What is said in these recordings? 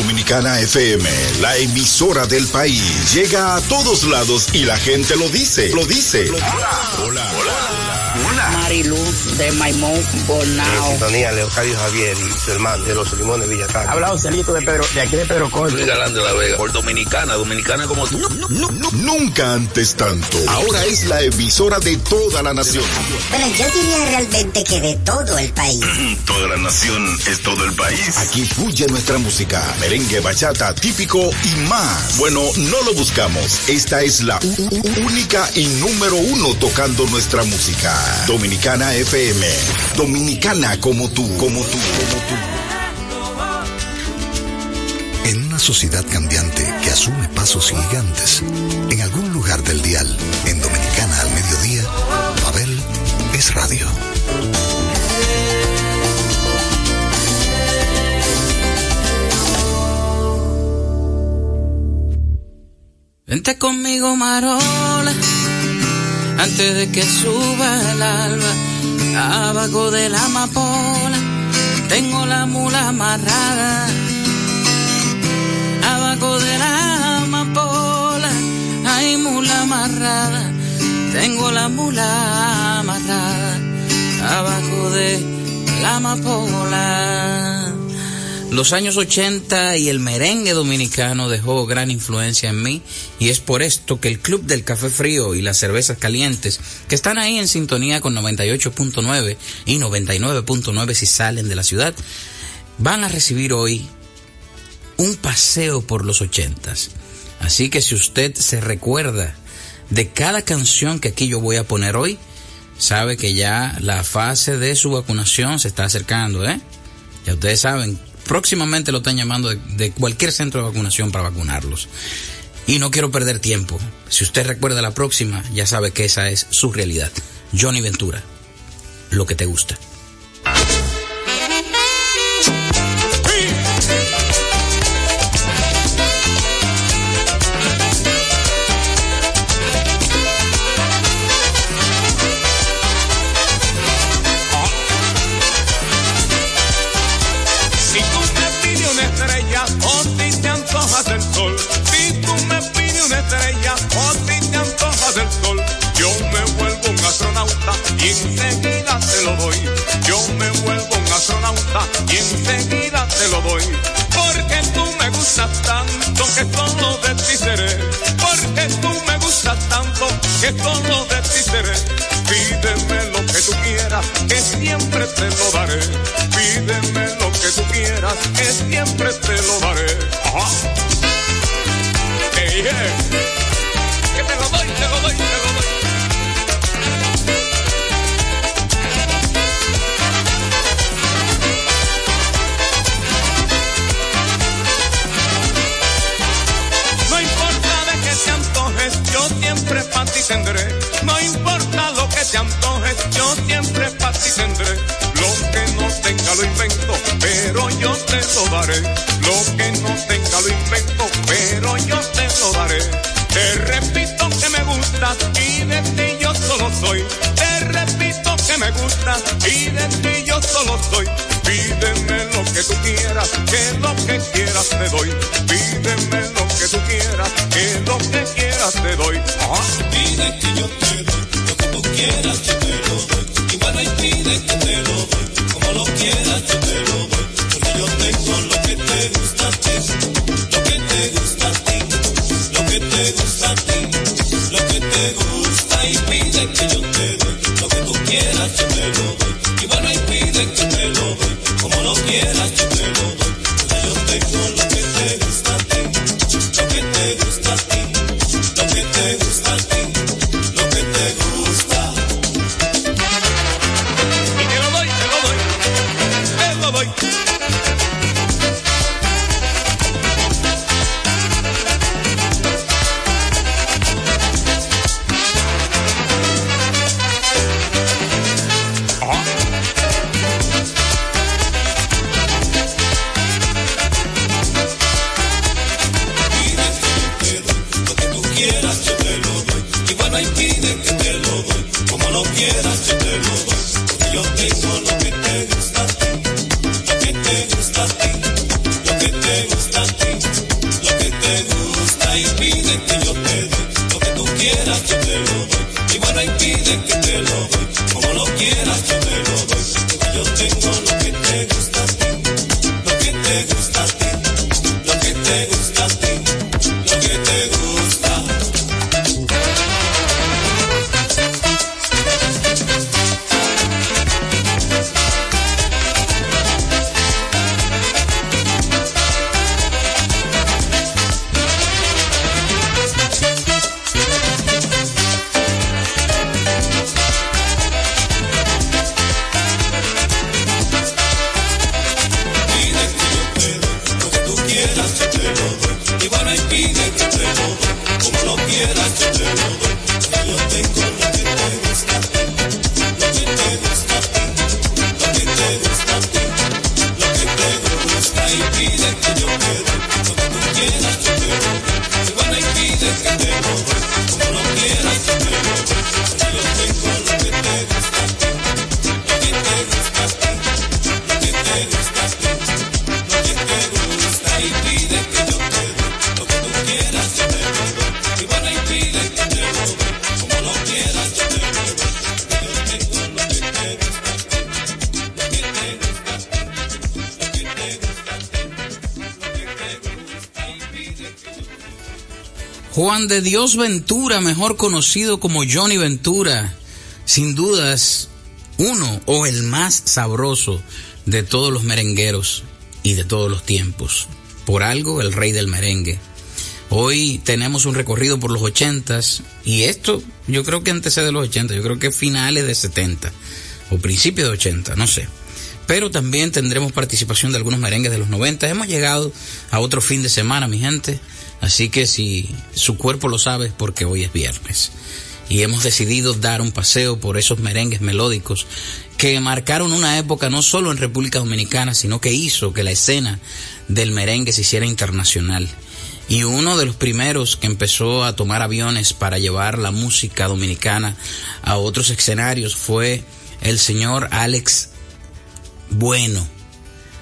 Dominicana FM, la emisora del país, llega a todos lados y la gente lo dice, lo dice. Hola, hola, hola. Mariluz de Maimón Bonao. sintonía Leocadio Javier y su hermano de los Limones Villatán. Habla Joselito de Pedro, de aquí de Pedro Corto. Luis Galán de la Vega, por Dominicana, Dominicana como tú. Nunca antes tanto. Ahora es la emisora de toda la nación. Bueno, yo diría realmente que de todo el país. toda la nación es todo el país. Aquí fluye nuestra música, merengue, bachata, típico y más. Bueno, no lo buscamos. Esta es la única y número uno tocando nuestra música. Dominicana FM. Dominicana como tú, como tú, como tú. Sociedad cambiante que asume pasos gigantes, en algún lugar del dial, en Dominicana al mediodía, Pavel es radio. Vente conmigo, Marola, antes de que suba el alba, abajo de la amapola, tengo la mula amarrada. De la amapola, hay mula amarrada, tengo la mula amarrada, abajo de la amapola. Los años 80 y el merengue dominicano dejó gran influencia en mí y es por esto que el Club del Café Frío y las Cervezas Calientes, que están ahí en sintonía con 98.9 y 99.9 si salen de la ciudad, van a recibir hoy un paseo por los 80 Así que si usted se recuerda de cada canción que aquí yo voy a poner hoy, sabe que ya la fase de su vacunación se está acercando, ¿eh? Ya ustedes saben, próximamente lo están llamando de, cualquier centro de vacunación para vacunarlos. Y no quiero perder tiempo. Si usted recuerda la próxima, ya sabe que esa es su realidad. Johnny Ventura, lo que te gusta. Y enseguida te lo doy. Yo me vuelvo un astronauta y enseguida te lo doy. Porque tú me gustas tanto que todo de ti seré. Porque tú me gustas tanto que todo de ti seré. Pídeme lo que tú quieras, que siempre te lo daré. Pídeme lo que tú quieras, que siempre te lo daré. Ajá. Hey, Que lo doy, te lo doy, te lo doy. Siempre para ti tendré. No importa lo que te antojes, yo siempre para ti tendré. Lo que no tenga lo invento, pero yo te lo daré. Lo que no tenga lo invento, pero yo te lo daré. Te repito que me gustas y de ti yo solo soy. Te repito que me gustas y de ti yo solo soy. Pídeme lo que tú quieras, que lo que quieras te doy. Pídeme lo que tú quieras, que lo que quieras te doy. Pide que yo te doy, lo que tú quieras yo te lo doy. Bueno, y pide que te lo doy, como lo quieras yo te lo doy. Porque yo tengo lo que te gusta a ti, lo que te gusta a ti, lo que te gusta a ti, lo que te gusta y pide que yo te doy, lo que tú quieras yo te lo doy. No hay. Juan de Dios Ventura, mejor conocido como Johnny Ventura, sin dudas uno o el más sabroso de todos los merengueros y de todos los tiempos. Por algo, el rey del merengue. Hoy tenemos un recorrido por los ochentas y esto yo creo que antecede de los 80, yo creo que finales de 70 o principios de 80, no sé. Pero también tendremos participación de algunos merengues de los 90. Hemos llegado a otro fin de semana, mi gente. Así que si su cuerpo lo sabe es porque hoy es viernes. Y hemos decidido dar un paseo por esos merengues melódicos que marcaron una época no solo en República Dominicana, sino que hizo que la escena del merengue se hiciera internacional. Y uno de los primeros que empezó a tomar aviones para llevar la música dominicana a otros escenarios fue el señor Alex Bueno,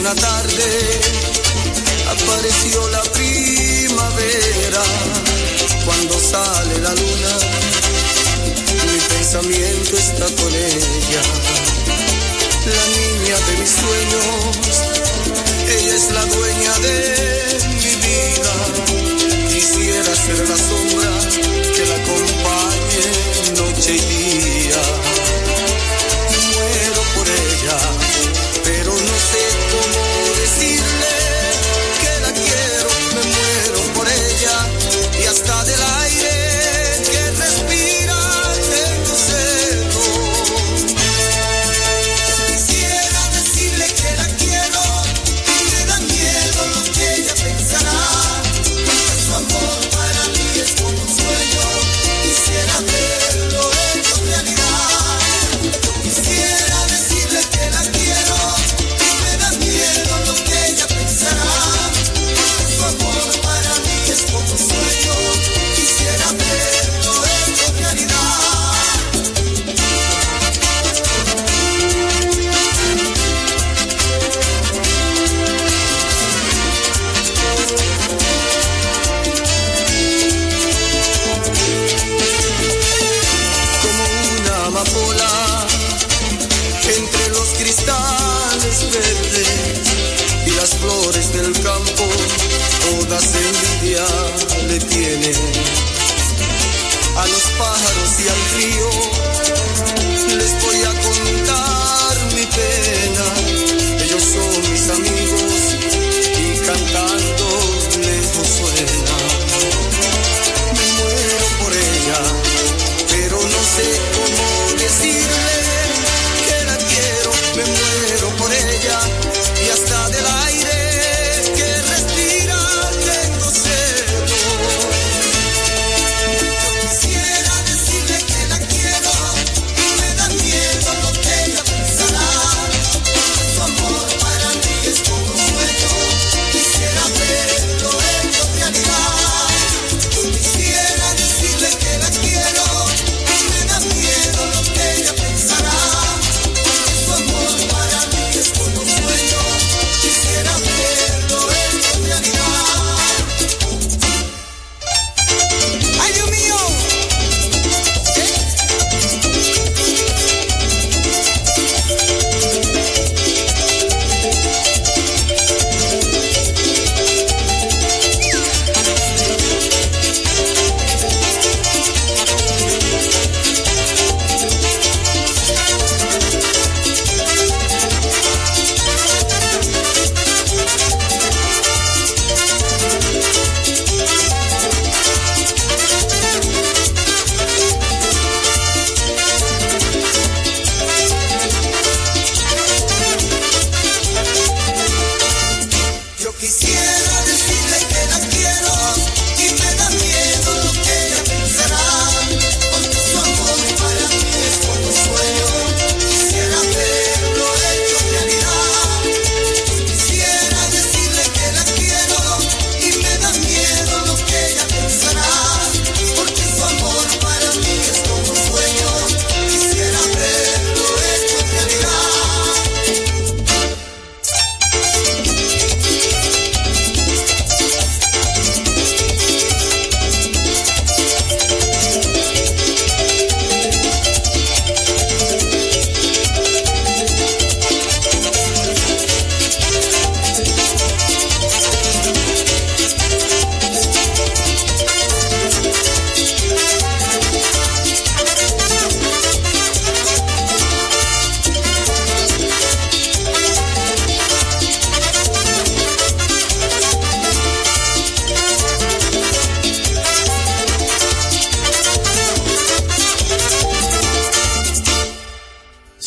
Una tarde apareció la primavera. Cuando sale la luna mi pensamiento está con ella. La niña de mis sueños ella es la dueña de mi vida. Quisiera ser la sombra que la acompañe noche y día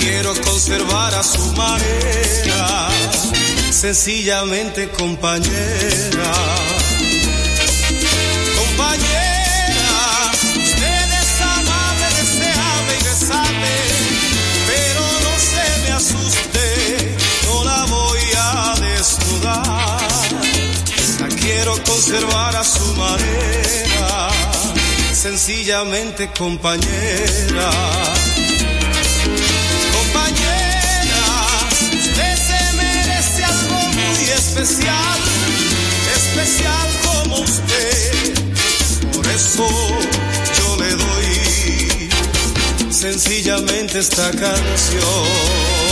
Quiero conservar a su manera, sencillamente compañera. Compañera, usted es amable, deseable y besable, pero no se me asuste, no la voy a desnudar. La quiero conservar a su manera sencillamente compañera. Compañera, usted se merece algo muy especial, especial como usted. Por eso yo le doy sencillamente esta canción.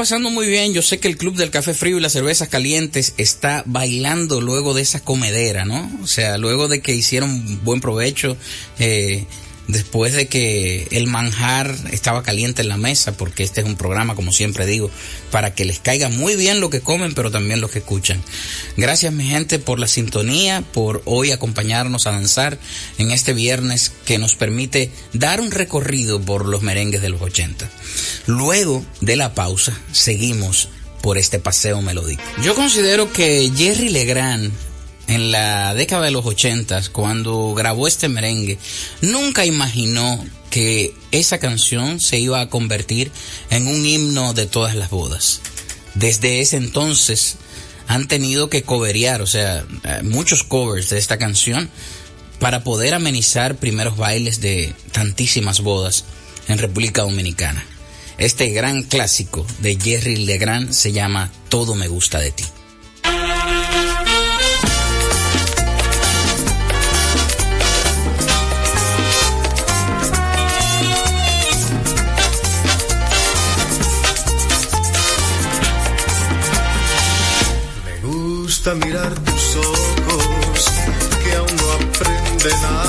Pasando muy bien. Yo sé que el Club del Café Frío y las Cervezas Calientes está bailando luego de esa comedera, ¿no? O sea, luego de que hicieron buen provecho, eh, después de que el manjar estaba caliente en la mesa, porque este es un programa, como siempre digo, para que les caiga muy bien lo que comen, pero también lo que escuchan. Gracias, mi gente, por la sintonía, por hoy acompañarnos a danzar en este viernes que nos permite dar un recorrido por los merengues de los 80. Luego de la pausa, seguimos por este paseo melódico. Yo considero que Jerry Legrand en la década de los 80, cuando grabó este merengue, nunca imaginó que esa canción se iba a convertir en un himno de todas las bodas. Desde ese entonces han tenido que coverear, o sea, eh, muchos covers de esta canción para poder amenizar primeros bailes de tantísimas bodas en República Dominicana. Este gran clásico de Jerry Legrand se llama Todo me gusta de ti. Gusta mirar tus ojos que aún no aprenden a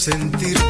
sentir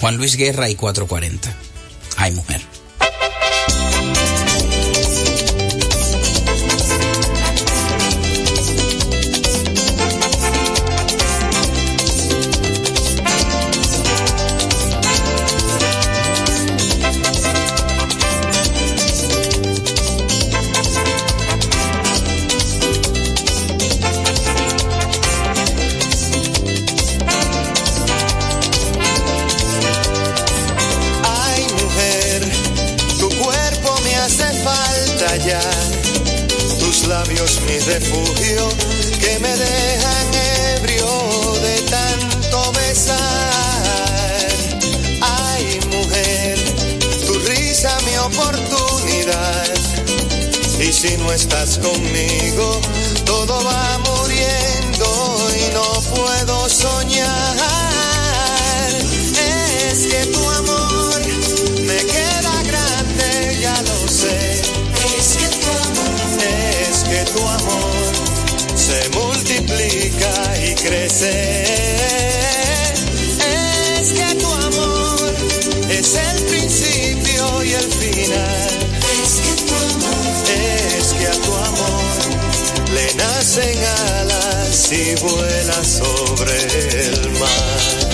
Juan Luis Guerra y 440. Hay mujer. Refugio que me dejan ebrio de tanto besar. Ay, mujer, tu risa mi oportunidad. Y si no estás conmigo, todo va muriendo y no puedo soñar. Multiplica y crece. Es que tu amor es el principio y el final. Es que tu amor, es que a tu amor le nacen alas y vuela sobre el mar.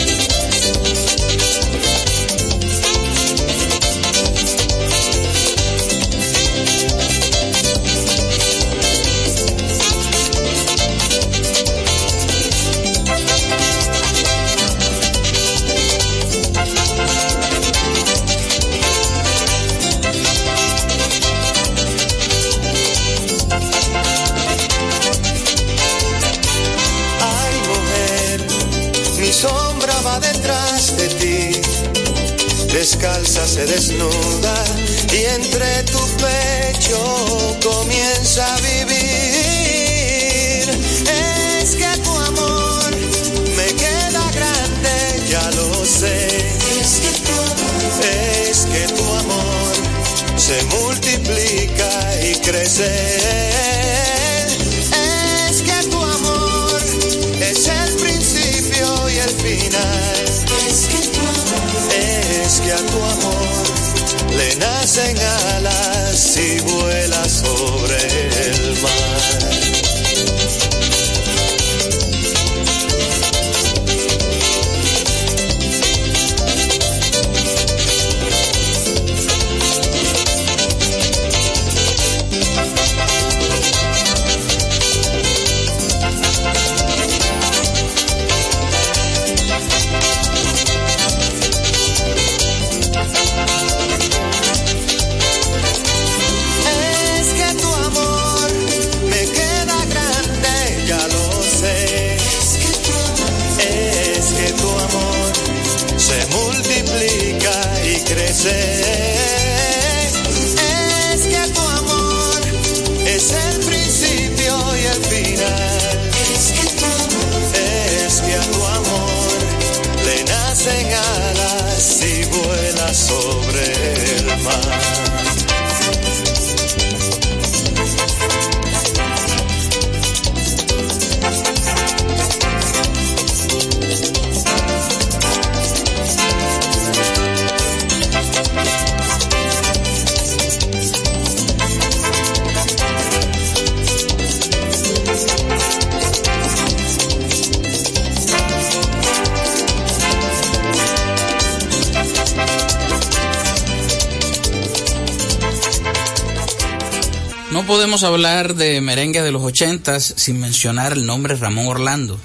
podemos hablar de merengue de los ochentas sin mencionar el nombre Ramón Orlando,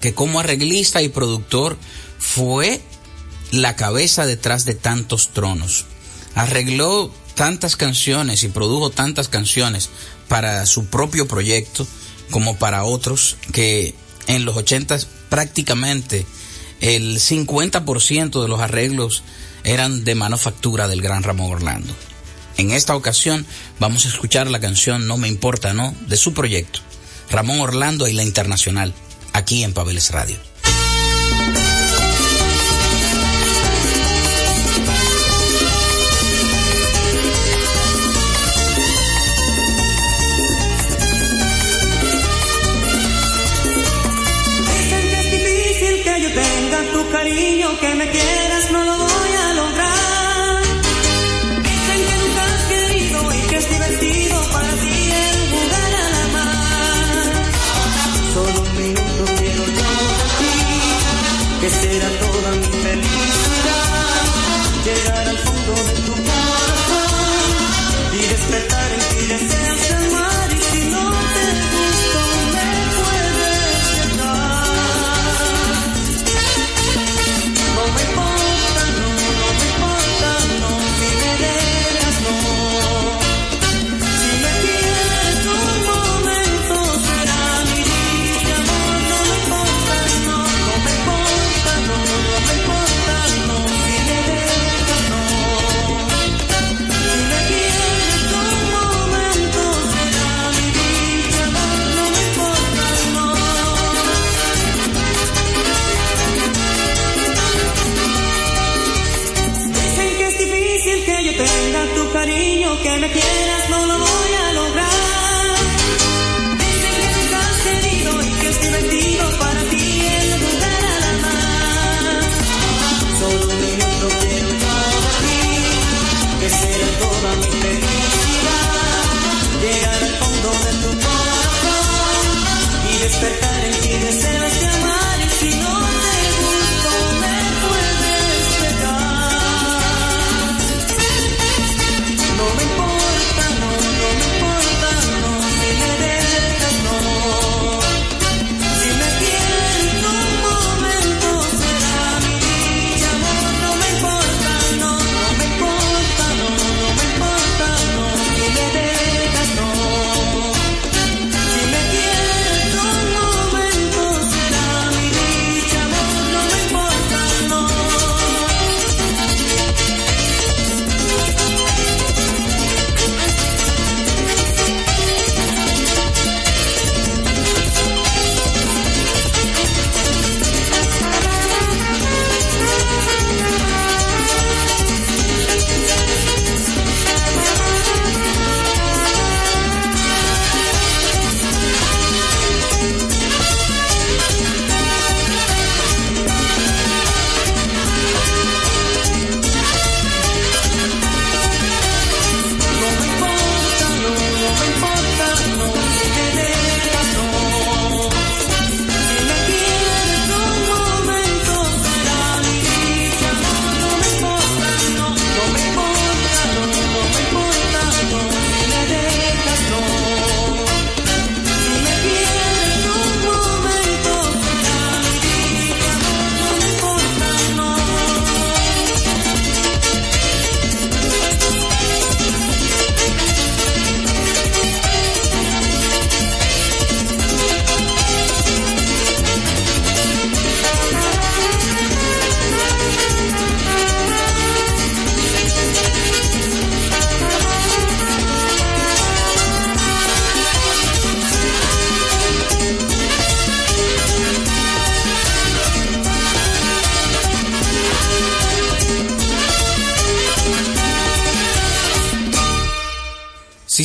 que como arreglista y productor fue la cabeza detrás de tantos tronos. Arregló tantas canciones y produjo tantas canciones para su propio proyecto como para otros que en los ochentas prácticamente el 50% de los arreglos eran de manufactura del gran Ramón Orlando. En esta ocasión vamos a escuchar la canción No me importa, ¿no? de su proyecto, Ramón Orlando y la Internacional, aquí en Pabeles Radio.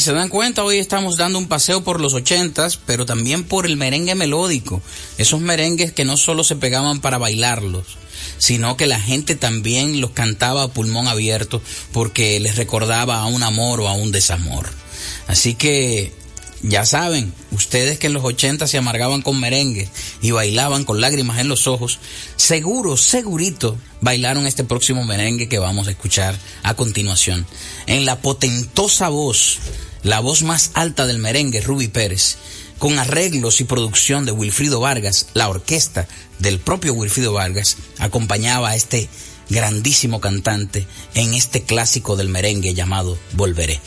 se dan cuenta, hoy estamos dando un paseo por los ochentas, pero también por el merengue melódico. Esos merengues que no solo se pegaban para bailarlos, sino que la gente también los cantaba a pulmón abierto porque les recordaba a un amor o a un desamor. Así que ya saben, ustedes que en los 80 se amargaban con merengue y bailaban con lágrimas en los ojos, seguro, segurito, bailaron este próximo merengue que vamos a escuchar a continuación. En la potentosa voz la voz más alta del merengue Ruby Pérez, con arreglos y producción de Wilfrido Vargas, la orquesta del propio Wilfrido Vargas acompañaba a este grandísimo cantante en este clásico del merengue llamado Volveré.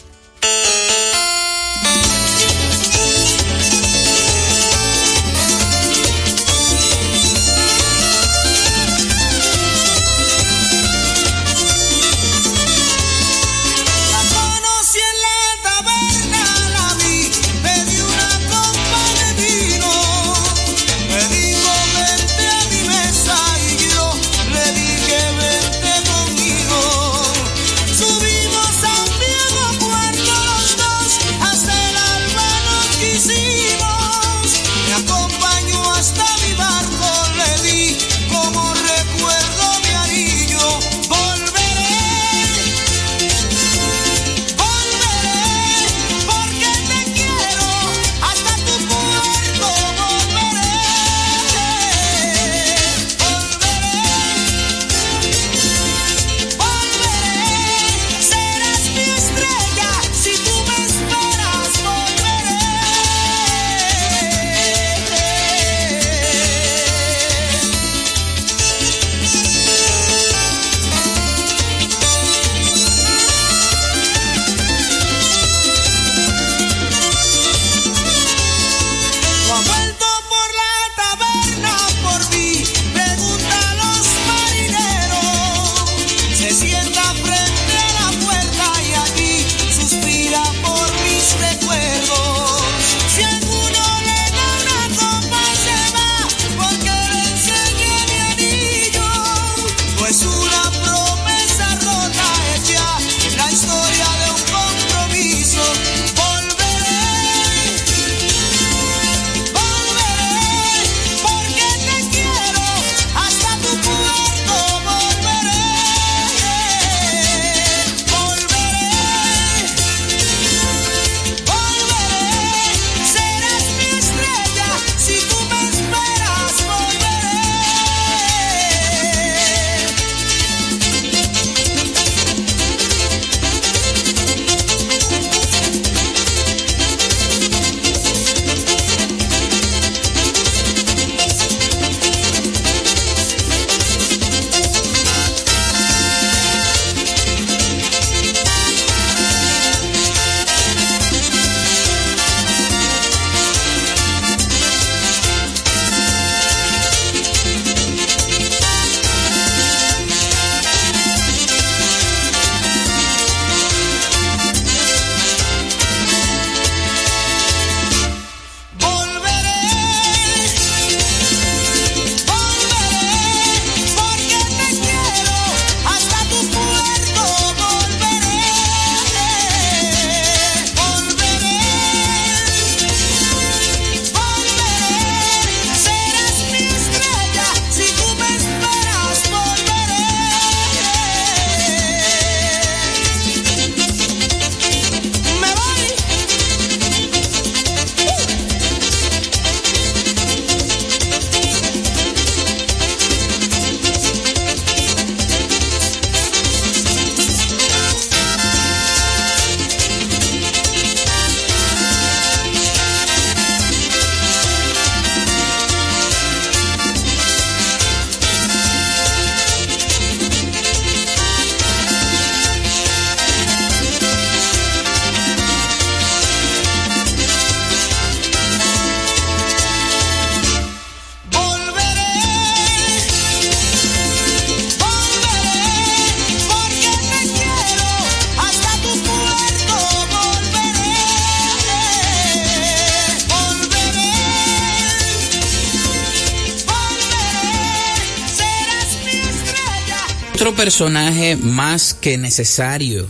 personaje más que necesario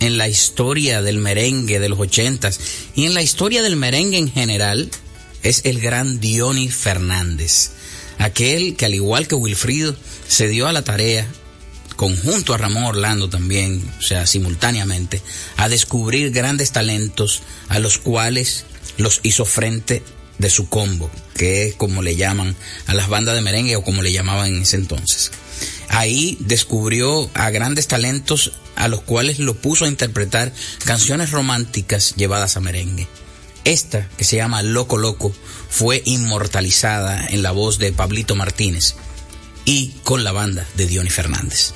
en la historia del merengue de los ochentas y en la historia del merengue en general es el gran Diony Fernández, aquel que al igual que Wilfrido se dio a la tarea conjunto a Ramón Orlando también, o sea, simultáneamente, a descubrir grandes talentos a los cuales los hizo frente de su combo, que es como le llaman a las bandas de merengue o como le llamaban en ese entonces ahí descubrió a grandes talentos a los cuales lo puso a interpretar canciones románticas llevadas a merengue. Esta, que se llama Loco Loco, fue inmortalizada en la voz de Pablito Martínez y con la banda de Diony Fernández.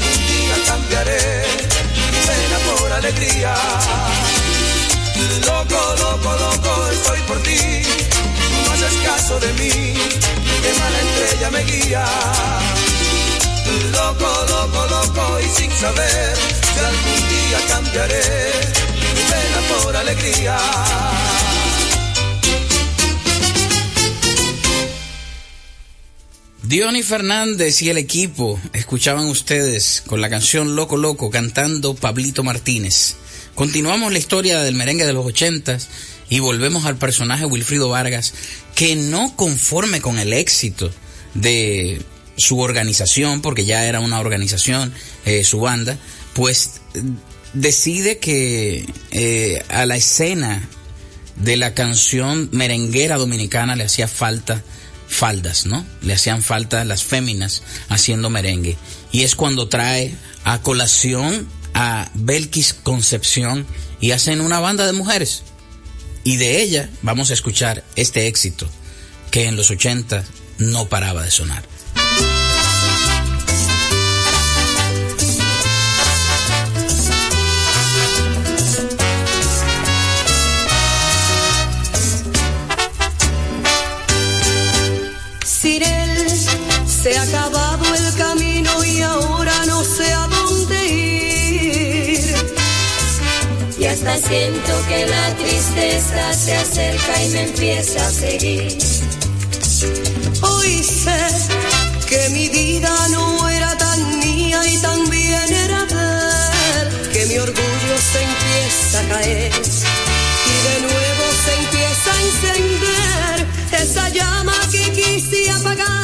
día cambiaré mi pena por alegría. Loco, loco, loco, estoy por ti. No haces caso de mí, que mala estrella me guía. Loco, loco, loco, y sin saber que algún día cambiaré mi pena por alegría. Diony Fernández y el equipo escuchaban ustedes con la canción Loco Loco cantando Pablito Martínez. Continuamos la historia del merengue de los ochentas y volvemos al personaje Wilfrido Vargas que no conforme con el éxito de su organización, porque ya era una organización, eh, su banda, pues mm, decide que eh, a la escena de la canción merenguera dominicana le hacía falta faldas, ¿no? Le hacían falta las féminas haciendo merengue. Y es cuando trae a colación a Belkis Concepción y hacen una banda de mujeres. Y de ella vamos a escuchar este éxito que en los 80 no paraba de sonar. Siento que la tristeza se acerca y me empieza a seguir. Hoy sé que mi vida no era tan mía y también era de él, que mi orgullo se empieza a caer y de nuevo se empieza a encender esa llama que quise apagar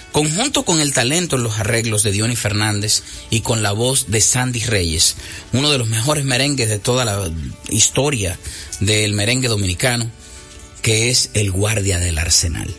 conjunto con el talento en los arreglos de Diony Fernández y con la voz de Sandy Reyes, uno de los mejores merengues de toda la historia del merengue dominicano, que es El Guardia del Arsenal.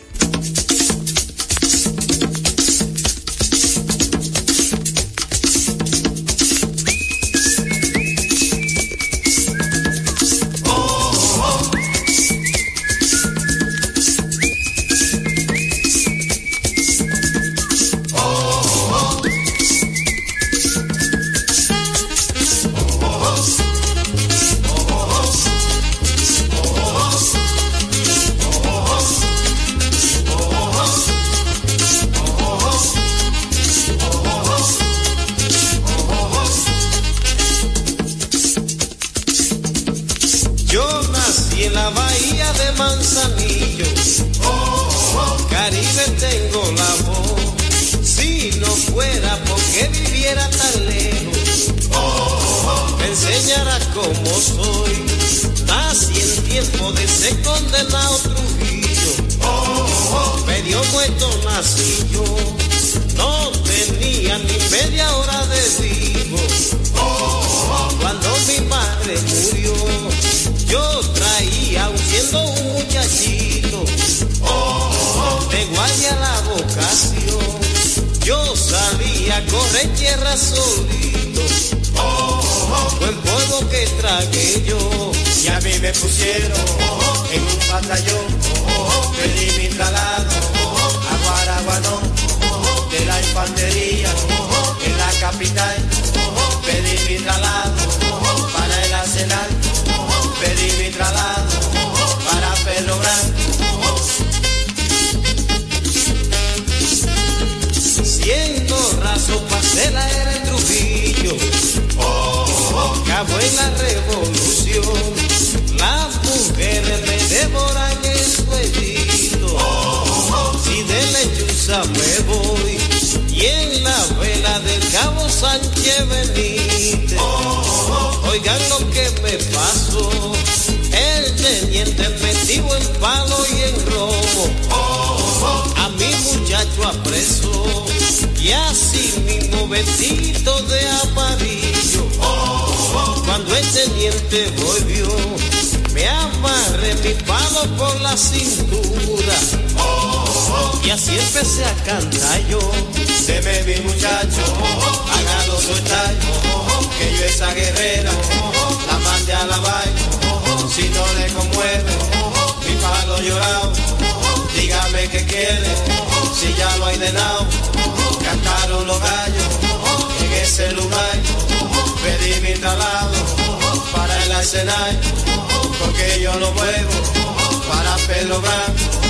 Y en robo. A mi muchacho apreso. Y así mismo vestido de amarillo. Cuando el teniente volvió, me amarré mi palo por la cintura. Y así empecé a cantar yo. Deme mi muchacho, hágalo soltar. Que yo esa guerrera la mande a la vaina. Si no le conmueve, palo llorado. Dígame qué quiere, si ya lo hay de lado. Cantaron los gallos en ese lugar. Pedí mi traslado para el arsenal. Porque yo no vuelvo para Pedro Branco.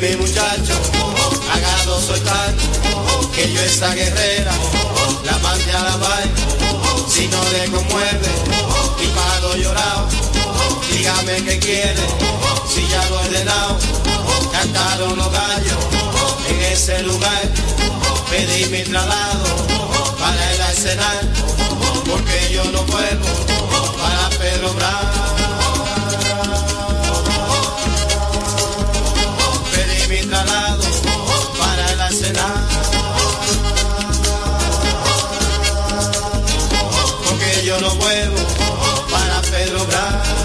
Mi muchacho, hágalo soltar, que yo esa guerrera la mande a la vaina, si no le conmueve, mi palo llorado, dígame qué quiere, si ya lo he ordenado, cantaron los gallos en ese lugar, pedí mi traslado para el arsenal, porque yo no vuelvo para Pedro Bravo. Yo para Pedro Bravo.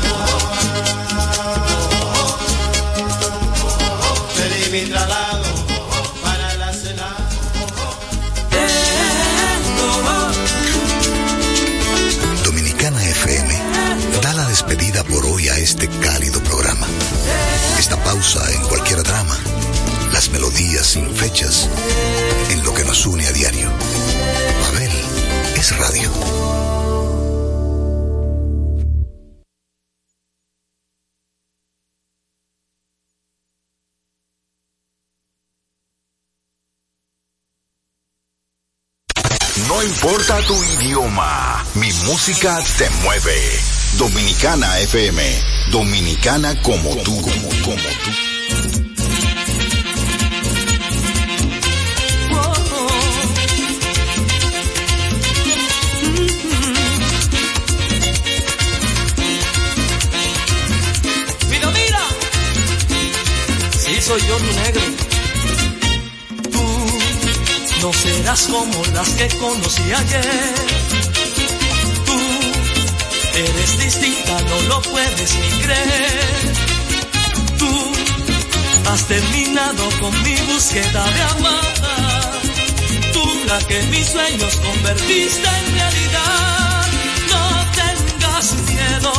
Mi traslado para el arsenal. Dominicana FM da la despedida por hoy a este cálido programa. Esta pausa en cualquier drama, las melodías sin fechas, en lo que nos une a diario. Babel es radio. Importa tu idioma, mi música te mueve. Dominicana FM, dominicana como tú, como, como tú. Mira, mira, si soy yo tu negro. No serás como las que conocí ayer. Tú eres distinta, no lo puedes ni creer. Tú has terminado con mi búsqueda de amar. Tú la que mis sueños convertiste en realidad. No tengas miedo.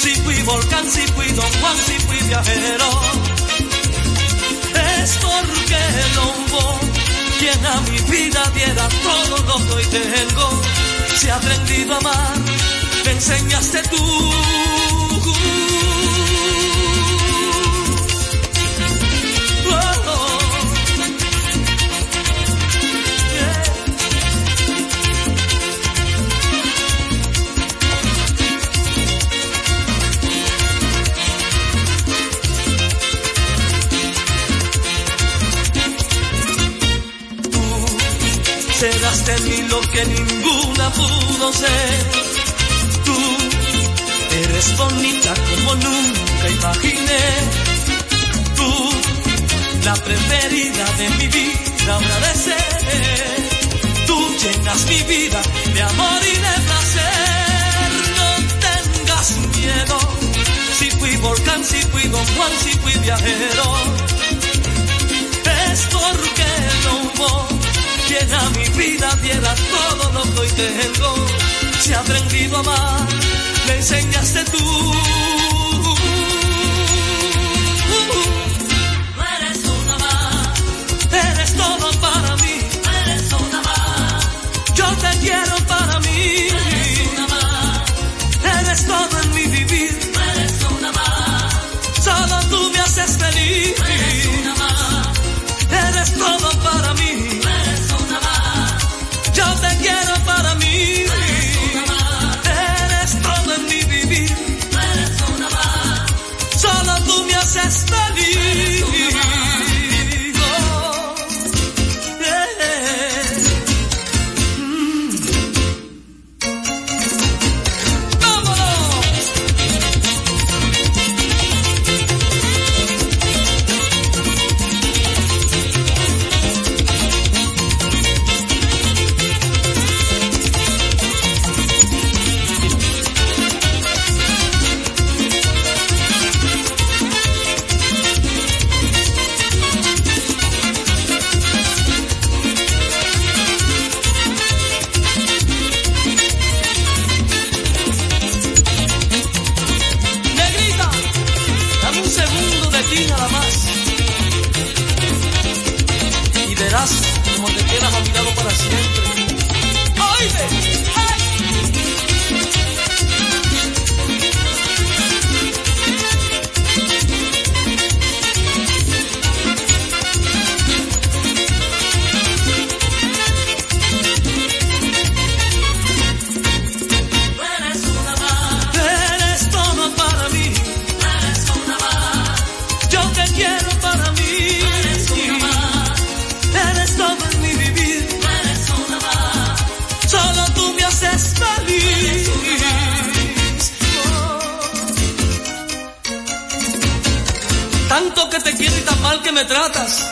Si fui volcán, si fui don Juan, si fui viajero. Es porque no hubo quien a mi vida diera todo lo que hoy tengo. Si he aprendido a amar, me enseñaste tú. Serás de mí lo que ninguna pudo ser. Tú eres bonita como nunca imaginé. Tú, la preferida de mi vida, habrá de ser. Tú llenas mi vida de amor y de placer. No tengas miedo. Si fui volcán, si fui don Juan, si fui viajero. Es porque no hubo quien a mi vida diera todo lo que hoy tengo. Si he aprendido a amar, me enseñaste tú. Mal que me tratas.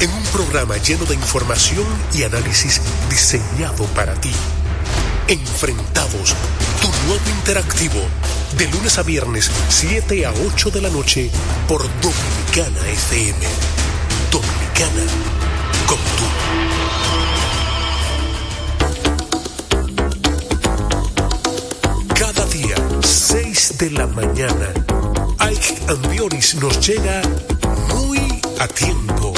en un programa lleno de información y análisis diseñado para ti. Enfrentados, tu nuevo interactivo, de lunes a viernes, 7 a 8 de la noche, por Dominicana FM. Dominicana, como tú. Cada día, 6 de la mañana, Ike Ambioris nos llega muy a tiempo.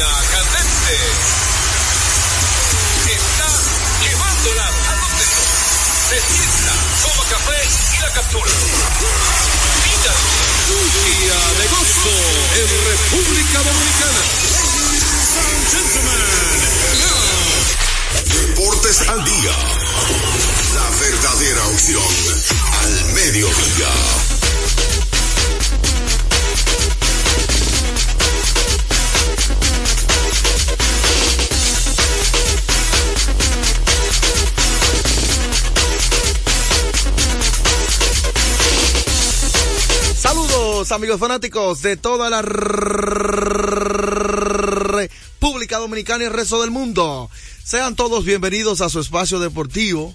Línea candente. Está llevándola a donde no. Se sienta, toma café y la captura. Mira. Día de gozo en República Dominicana. Ladies gentlemen, Deportes al día. La verdadera opción al mediodía. Amigos fanáticos de toda la República Dominicana y el resto del mundo. Sean todos bienvenidos a su espacio deportivo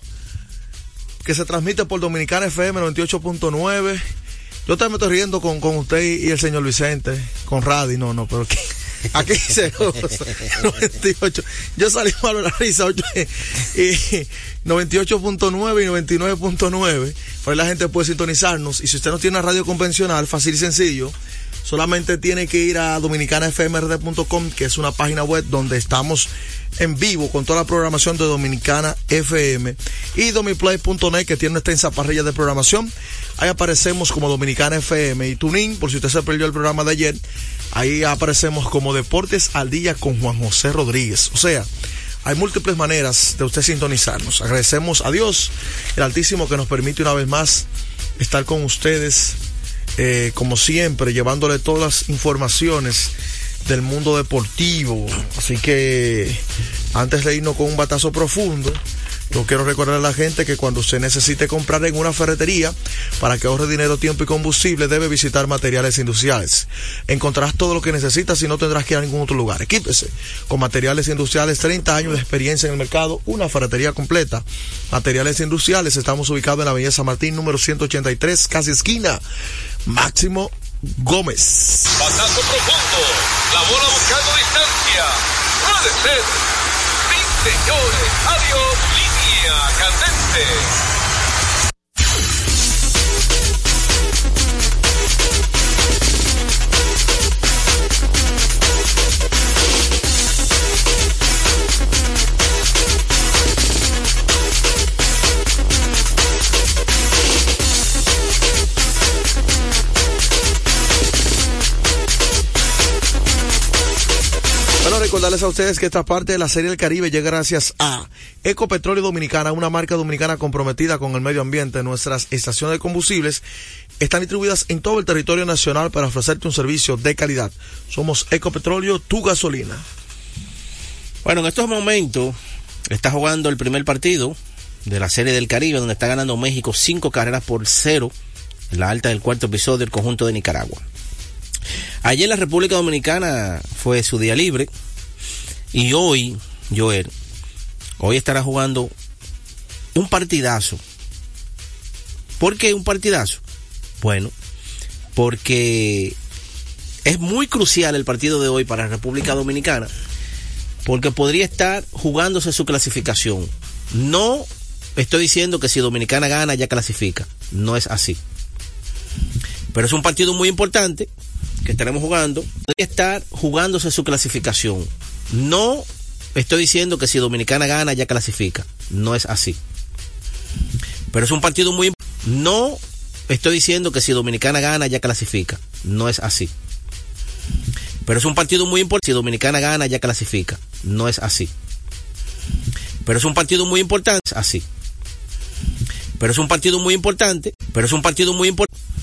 que se transmite por Dominicana FM 98.9. Yo también estoy riendo con, con usted y el señor Vicente, con Radi, no, no, pero aquí, aquí goza. 98. Yo salí malo la risa, ocho, y 98.9 y 99.9. Por ahí la gente puede sintonizarnos. Y si usted no tiene una radio convencional, fácil y sencillo, solamente tiene que ir a dominicanafmrd.com, que es una página web donde estamos en vivo con toda la programación de Dominicana FM y domiplay.net que tiene una extensa parrilla de programación. Ahí aparecemos como Dominicana FM y Tuning, por si usted se perdió el programa de ayer, ahí aparecemos como Deportes al Día con Juan José Rodríguez. O sea, hay múltiples maneras de usted sintonizarnos. Agradecemos a Dios, el Altísimo, que nos permite una vez más estar con ustedes, eh, como siempre, llevándole todas las informaciones del mundo deportivo. Así que antes de irnos con un batazo profundo, yo quiero recordar a la gente que cuando usted necesite comprar en una ferretería para que ahorre dinero, tiempo y combustible, debe visitar materiales industriales. Encontrarás todo lo que necesitas y no tendrás que ir a ningún otro lugar. Equípese con materiales industriales, 30 años de experiencia en el mercado, una ferretería completa. Materiales industriales, estamos ubicados en la Avenida San Martín, número 183, casi esquina. Máximo Gómez. Batazo profundo. La bola buscando distancia. Puede ser. Señores, adiós, candente. Recordarles a ustedes que esta parte de la Serie del Caribe llega gracias a Ecopetróleo Dominicana, una marca dominicana comprometida con el medio ambiente. Nuestras estaciones de combustibles están distribuidas en todo el territorio nacional para ofrecerte un servicio de calidad. Somos Ecopetróleo, tu gasolina. Bueno, en estos momentos está jugando el primer partido de la Serie del Caribe, donde está ganando México cinco carreras por cero en la alta del cuarto episodio del conjunto de Nicaragua. Ayer la República Dominicana fue su día libre y hoy, Joel, hoy estará jugando un partidazo. ¿Por qué un partidazo? Bueno, porque es muy crucial el partido de hoy para la República Dominicana, porque podría estar jugándose su clasificación. No estoy diciendo que si Dominicana gana ya clasifica, no es así. Pero es un partido muy importante que estaremos jugando, podría estar jugándose su clasificación. No estoy diciendo que si Dominicana gana ya clasifica, no es así. Pero es un partido muy no estoy diciendo que si Dominicana gana ya clasifica, no es así. Pero es un partido muy importante, si Dominicana gana ya clasifica, no es así. Pero es un partido muy importante, así. Pero es un partido muy importante, pero es un partido muy importante.